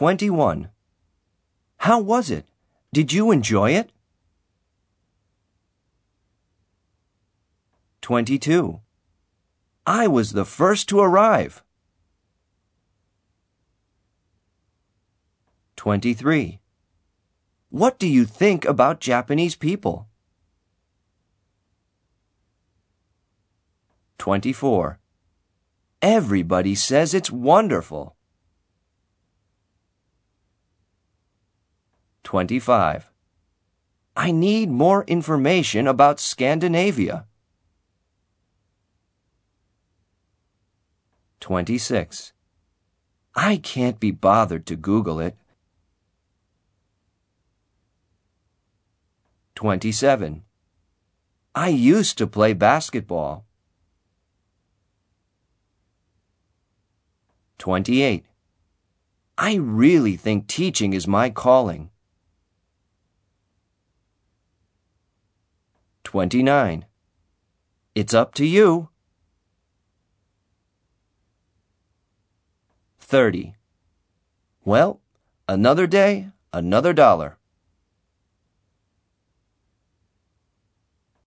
21. How was it? Did you enjoy it? 22. I was the first to arrive. 23. What do you think about Japanese people? 24. Everybody says it's wonderful. 25. I need more information about Scandinavia. 26. I can't be bothered to Google it. 27. I used to play basketball. 28. I really think teaching is my calling. 29. It's up to you. 30. Well, another day, another dollar.